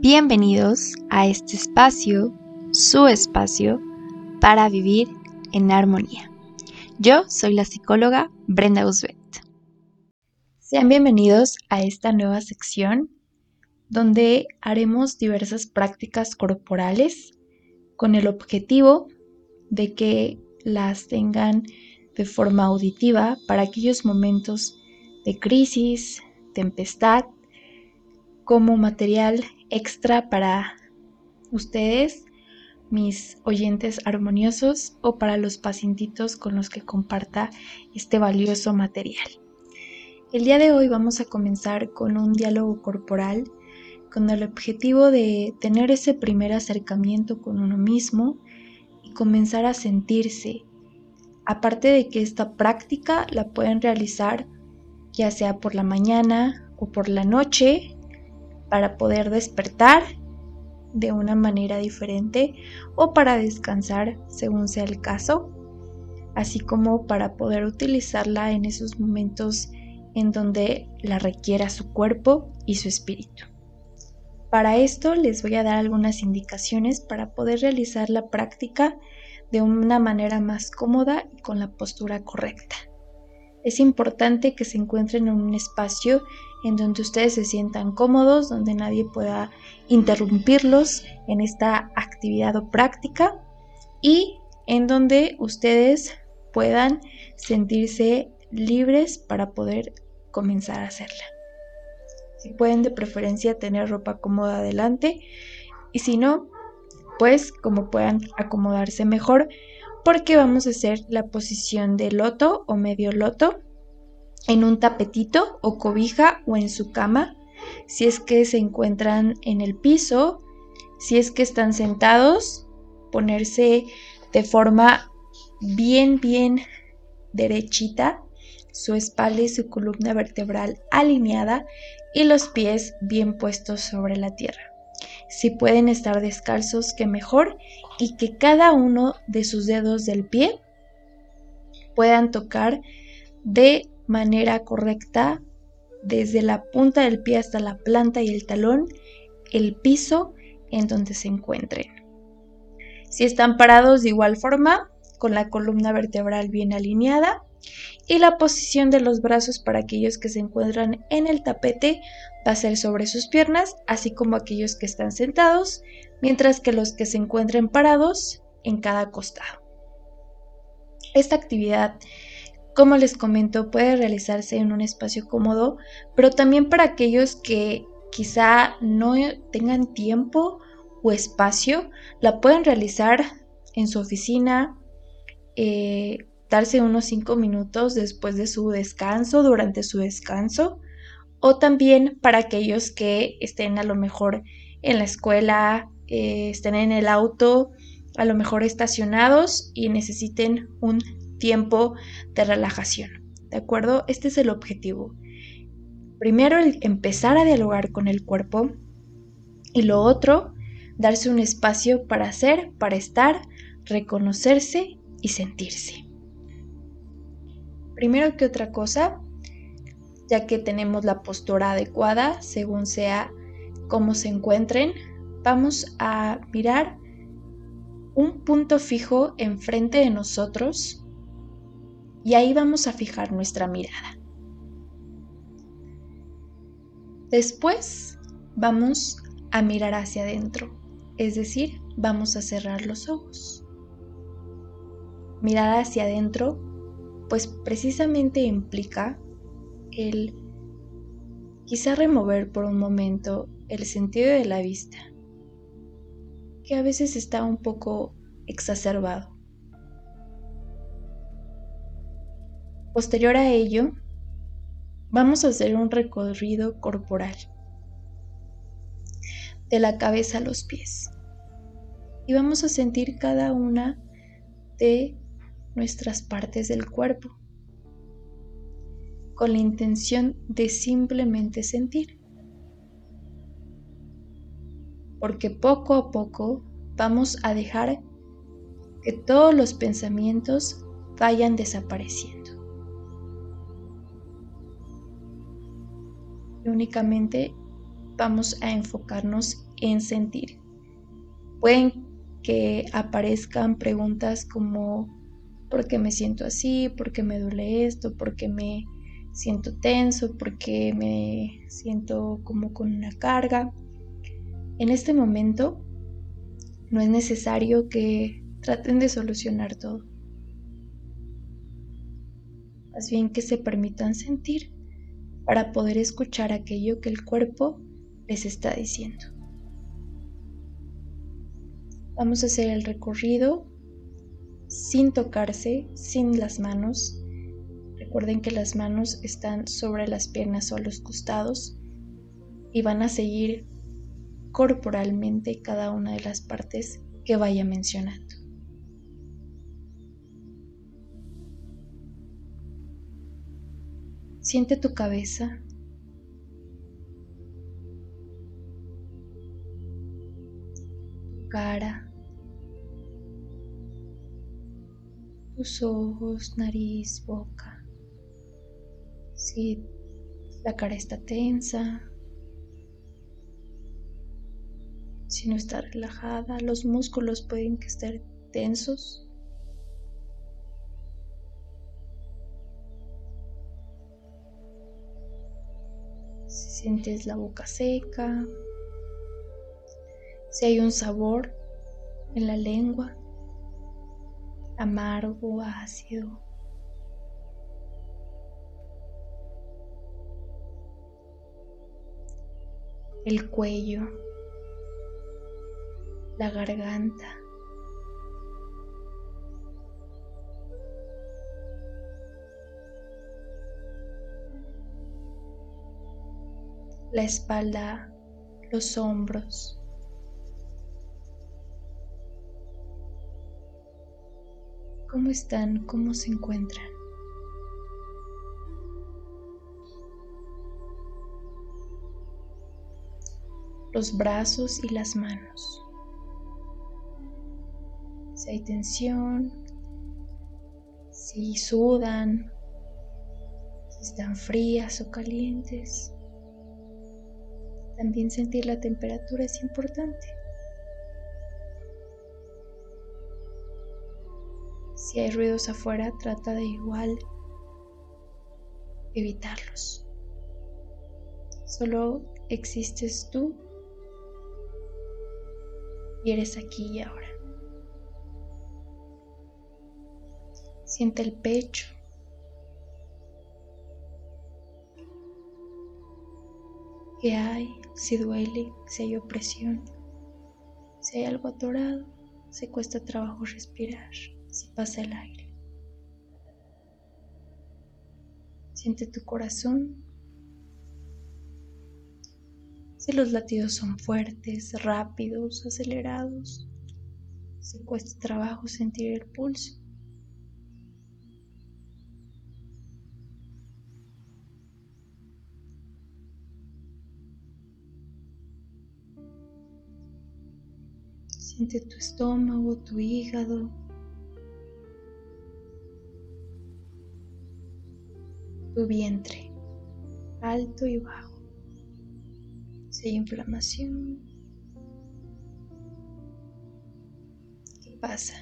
Bienvenidos a este espacio, su espacio, para vivir en armonía. Yo soy la psicóloga Brenda Usbet. Sean bienvenidos a esta nueva sección donde haremos diversas prácticas corporales con el objetivo de que las tengan de forma auditiva para aquellos momentos de crisis, tempestad, como material extra para ustedes, mis oyentes armoniosos o para los pacientitos con los que comparta este valioso material. El día de hoy vamos a comenzar con un diálogo corporal con el objetivo de tener ese primer acercamiento con uno mismo y comenzar a sentirse. Aparte de que esta práctica la pueden realizar ya sea por la mañana o por la noche para poder despertar de una manera diferente o para descansar según sea el caso, así como para poder utilizarla en esos momentos en donde la requiera su cuerpo y su espíritu. Para esto les voy a dar algunas indicaciones para poder realizar la práctica de una manera más cómoda y con la postura correcta. Es importante que se encuentren en un espacio en donde ustedes se sientan cómodos, donde nadie pueda interrumpirlos en esta actividad o práctica y en donde ustedes puedan sentirse libres para poder comenzar a hacerla. Si pueden de preferencia tener ropa cómoda adelante y si no, pues como puedan acomodarse mejor porque vamos a hacer la posición de loto o medio loto en un tapetito o cobija o en su cama, si es que se encuentran en el piso, si es que están sentados, ponerse de forma bien, bien derechita, su espalda y su columna vertebral alineada y los pies bien puestos sobre la tierra. Si pueden estar descalzos, que mejor, y que cada uno de sus dedos del pie puedan tocar de manera correcta desde la punta del pie hasta la planta y el talón el piso en donde se encuentren. Si están parados de igual forma, con la columna vertebral bien alineada y la posición de los brazos para aquellos que se encuentran en el tapete va a ser sobre sus piernas, así como aquellos que están sentados, mientras que los que se encuentren parados en cada costado. Esta actividad como les comento, puede realizarse en un espacio cómodo, pero también para aquellos que quizá no tengan tiempo o espacio, la pueden realizar en su oficina, eh, darse unos 5 minutos después de su descanso, durante su descanso, o también para aquellos que estén a lo mejor en la escuela, eh, estén en el auto, a lo mejor estacionados y necesiten un tiempo de relajación. ¿De acuerdo? Este es el objetivo. Primero, el empezar a dialogar con el cuerpo y lo otro, darse un espacio para hacer, para estar, reconocerse y sentirse. Primero que otra cosa, ya que tenemos la postura adecuada según sea cómo se encuentren, vamos a mirar un punto fijo enfrente de nosotros y ahí vamos a fijar nuestra mirada. Después vamos a mirar hacia adentro, es decir, vamos a cerrar los ojos. Mirar hacia adentro, pues precisamente implica el quizá remover por un momento el sentido de la vista, que a veces está un poco exacerbado. Posterior a ello, vamos a hacer un recorrido corporal de la cabeza a los pies y vamos a sentir cada una de nuestras partes del cuerpo con la intención de simplemente sentir. Porque poco a poco vamos a dejar que todos los pensamientos vayan desapareciendo. Únicamente vamos a enfocarnos en sentir. Pueden que aparezcan preguntas como ¿por qué me siento así? ¿Por qué me duele esto? ¿Por qué me siento tenso? ¿Por qué me siento como con una carga? En este momento no es necesario que traten de solucionar todo. Más bien que se permitan sentir para poder escuchar aquello que el cuerpo les está diciendo. Vamos a hacer el recorrido sin tocarse, sin las manos. Recuerden que las manos están sobre las piernas o a los costados y van a seguir corporalmente cada una de las partes que vaya mencionando. Siente tu cabeza. Cara. Tus ojos, nariz, boca. Si la cara está tensa, Si no está relajada, los músculos pueden estar tensos. Sientes la boca seca, si hay un sabor en la lengua, amargo, ácido. El cuello la garganta. La espalda, los hombros. ¿Cómo están? ¿Cómo se encuentran? Los brazos y las manos si hay tensión, si sudan, si están frías o calientes. También sentir la temperatura es importante. Si hay ruidos afuera, trata de igual evitarlos. Solo existes tú y eres aquí y ahora. Siente el pecho. ¿Qué hay? Si duele, si hay opresión, si hay algo atorado, si cuesta trabajo respirar, si pasa el aire. Siente tu corazón. Si los latidos son fuertes, rápidos, acelerados, si cuesta trabajo sentir el pulso. Siente tu estómago, tu hígado, tu vientre, alto y bajo. Si hay inflamación, ¿qué pasa?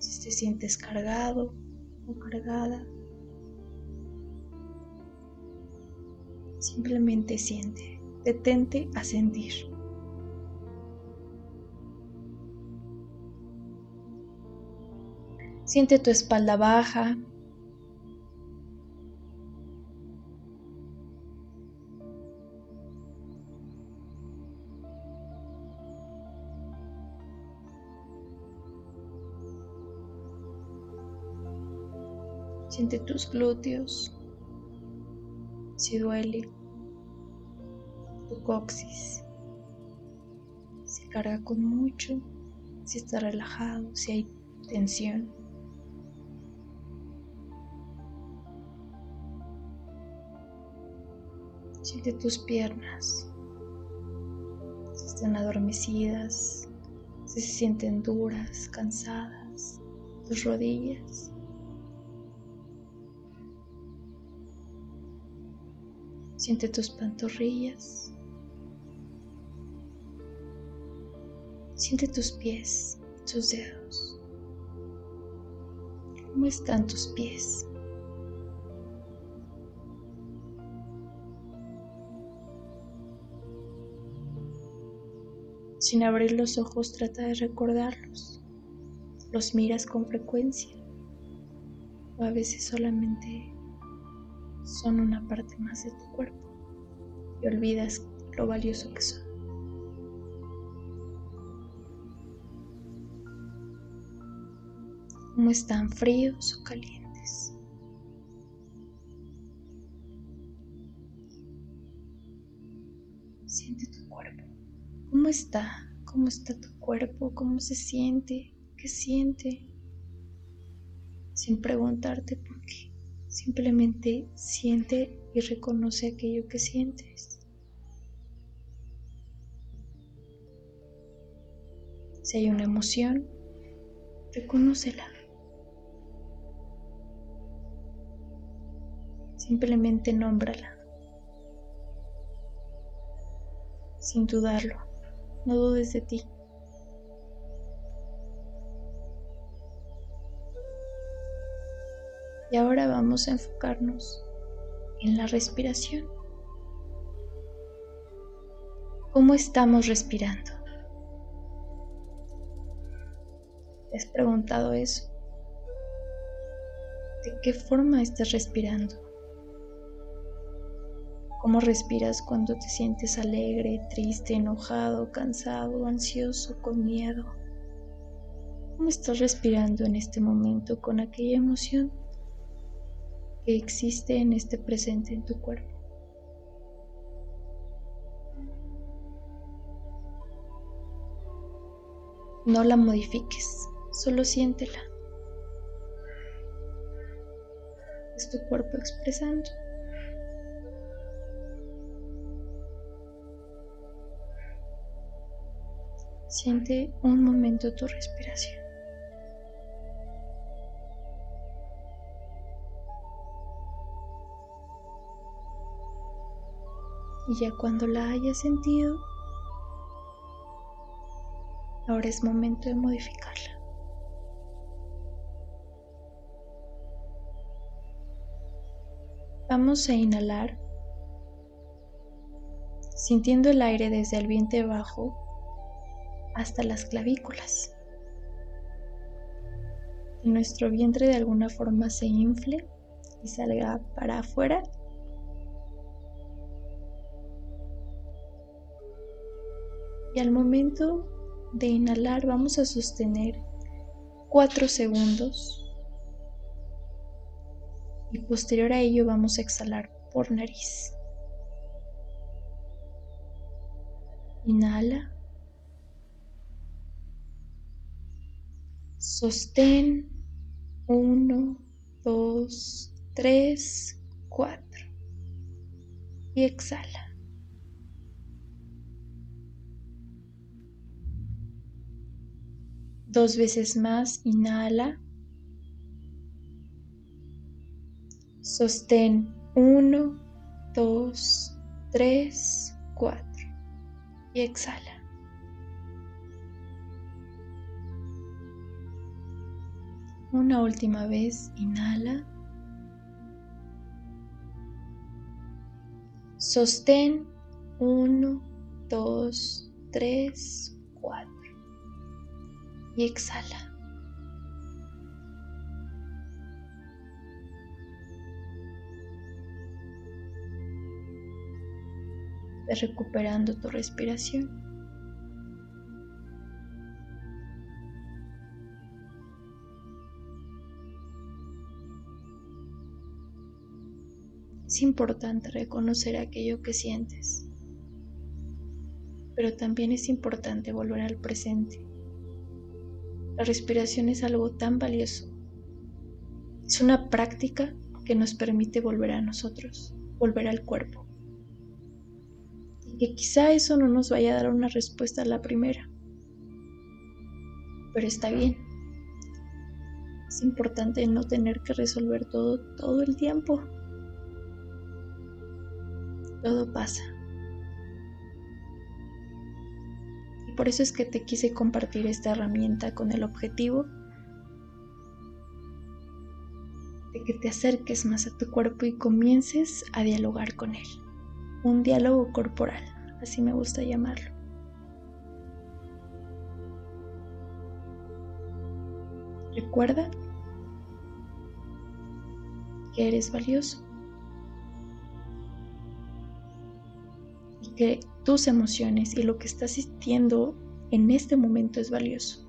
Si te sientes cargado o cargada, simplemente siente detente a sentir. Siente tu espalda baja. Siente tus glúteos, si duele tu coxis. Si carga con mucho, si está relajado, si hay tensión. Siente tus piernas, si están adormecidas, si se sienten duras, cansadas, tus rodillas. Siente tus pantorrillas. Siente tus pies, tus dedos. ¿Cómo están tus pies? Sin abrir los ojos trata de recordarlos. Los miras con frecuencia. O a veces solamente son una parte más de tu cuerpo y olvidas lo valioso que son. ¿Cómo están fríos o calientes? Siente tu cuerpo. ¿Cómo está? ¿Cómo está tu cuerpo? ¿Cómo se siente? ¿Qué siente? Sin preguntarte por qué. Simplemente siente y reconoce aquello que sientes. Si hay una emoción, reconócela. Simplemente nómbrala. Sin dudarlo. No dudes de ti. Y ahora vamos a enfocarnos en la respiración. ¿Cómo estamos respirando? ¿Te has preguntado eso? ¿De qué forma estás respirando? ¿Cómo respiras cuando te sientes alegre, triste, enojado, cansado, ansioso, con miedo? ¿Cómo estás respirando en este momento con aquella emoción que existe en este presente en tu cuerpo? No la modifiques, solo siéntela. Es tu cuerpo expresando. Siente un momento tu respiración. Y ya cuando la hayas sentido, ahora es momento de modificarla. Vamos a inhalar sintiendo el aire desde el vientre bajo hasta las clavículas. Que nuestro vientre de alguna forma se infle y salga para afuera. Y al momento de inhalar vamos a sostener 4 segundos y posterior a ello vamos a exhalar por nariz. Inhala. Sostén 1, 2, 3, 4 y exhala. Dos veces más, inhala. Sostén 1, 2, 3, 4 y exhala. Una última vez, inhala. Sostén 1, 2, 3, 4 y exhala. Recuperando tu respiración. Es importante reconocer aquello que sientes, pero también es importante volver al presente. La respiración es algo tan valioso. Es una práctica que nos permite volver a nosotros, volver al cuerpo. Y que quizá eso no nos vaya a dar una respuesta a la primera. Pero está bien. Es importante no tener que resolver todo todo el tiempo Todo pasa. Y por eso es que te quise compartir esta herramienta con el objetivo de que te acerques más a tu cuerpo y comiences a dialogar con él. Un diálogo corporal, así me gusta llamarlo. Recuerda que eres valioso que tus emociones y lo que estás sintiendo en este momento es valioso.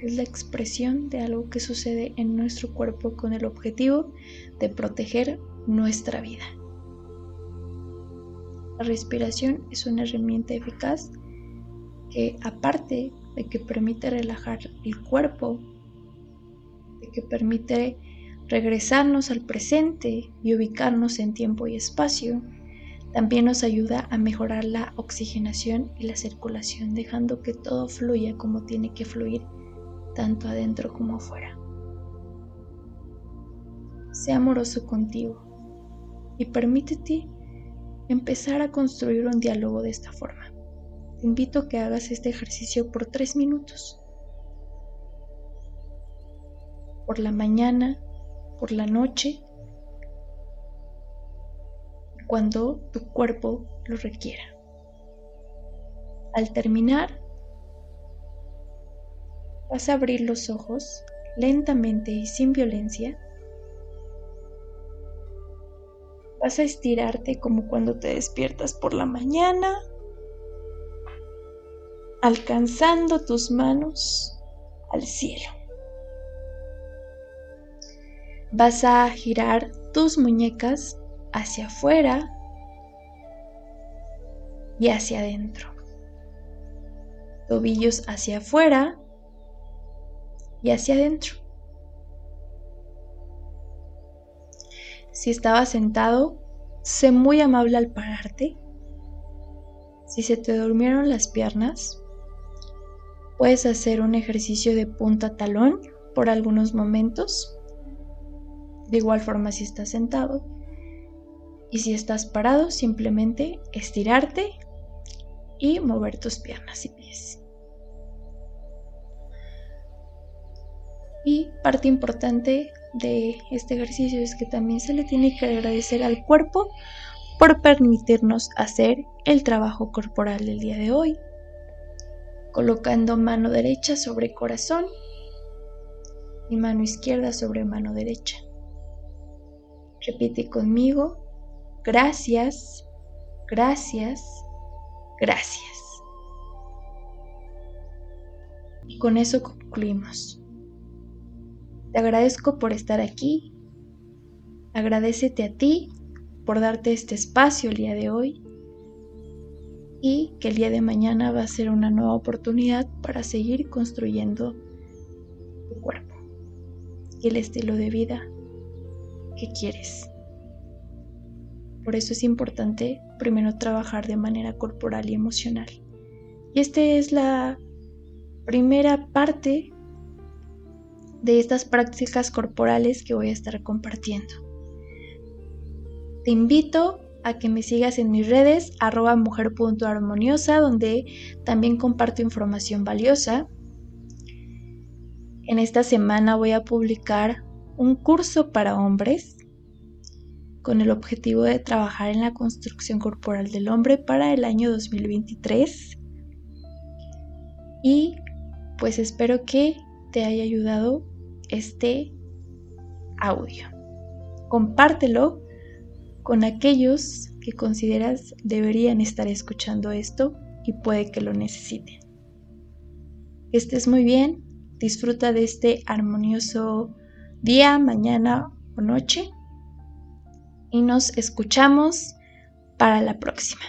Es la expresión de algo que sucede en nuestro cuerpo con el objetivo de proteger nuestra vida. La respiración es una herramienta eficaz que aparte de que permite relajar el cuerpo, de que permite regresarnos al presente y ubicarnos en tiempo y espacio, también nos ayuda a mejorar la oxigenación y la circulación, dejando que todo fluya como tiene que fluir, tanto adentro como afuera. Sea amoroso contigo y permítete empezar a construir un diálogo de esta forma. Te invito a que hagas este ejercicio por tres minutos. Por la mañana, por la noche, cuando tu cuerpo lo requiera. Al terminar, vas a abrir los ojos lentamente y sin violencia. Vas a estirarte como cuando te despiertas por la mañana, alcanzando tus manos al cielo vas a girar tus muñecas hacia afuera y hacia adentro. Tobillos hacia afuera y hacia adentro. Si estabas sentado, sé muy amable al pararte. Si se te durmieron las piernas, puedes hacer un ejercicio de punta talón por algunos momentos de igual forma si estás sentado. Y si estás parado, simplemente estirarte y mover tus piernas y pies. Y parte importante de este ejercicio es que también se le tiene que agradecer al cuerpo por permitirnos hacer el trabajo corporal del día de hoy. Colocando mano derecha sobre corazón y mano izquierda sobre mano derecha. Repite conmigo, gracias, gracias, gracias. Y con eso concluimos. Te agradezco por estar aquí. Agradecete a ti por darte este espacio el día de hoy y que el día de mañana va a ser una nueva oportunidad para seguir construyendo tu cuerpo y el estilo de vida que quieres. Por eso es importante primero trabajar de manera corporal y emocional. Y esta es la primera parte de estas prácticas corporales que voy a estar compartiendo. Te invito a que me sigas en mis redes arroba mujer.armoniosa donde también comparto información valiosa. En esta semana voy a publicar un curso para hombres con el objetivo de trabajar en la construcción corporal del hombre para el año 2023. Y pues espero que te haya ayudado este audio. Compártelo con aquellos que consideras deberían estar escuchando esto y puede que lo necesiten. Que estés muy bien, disfruta de este armonioso día, mañana o noche. Y nos escuchamos para la próxima.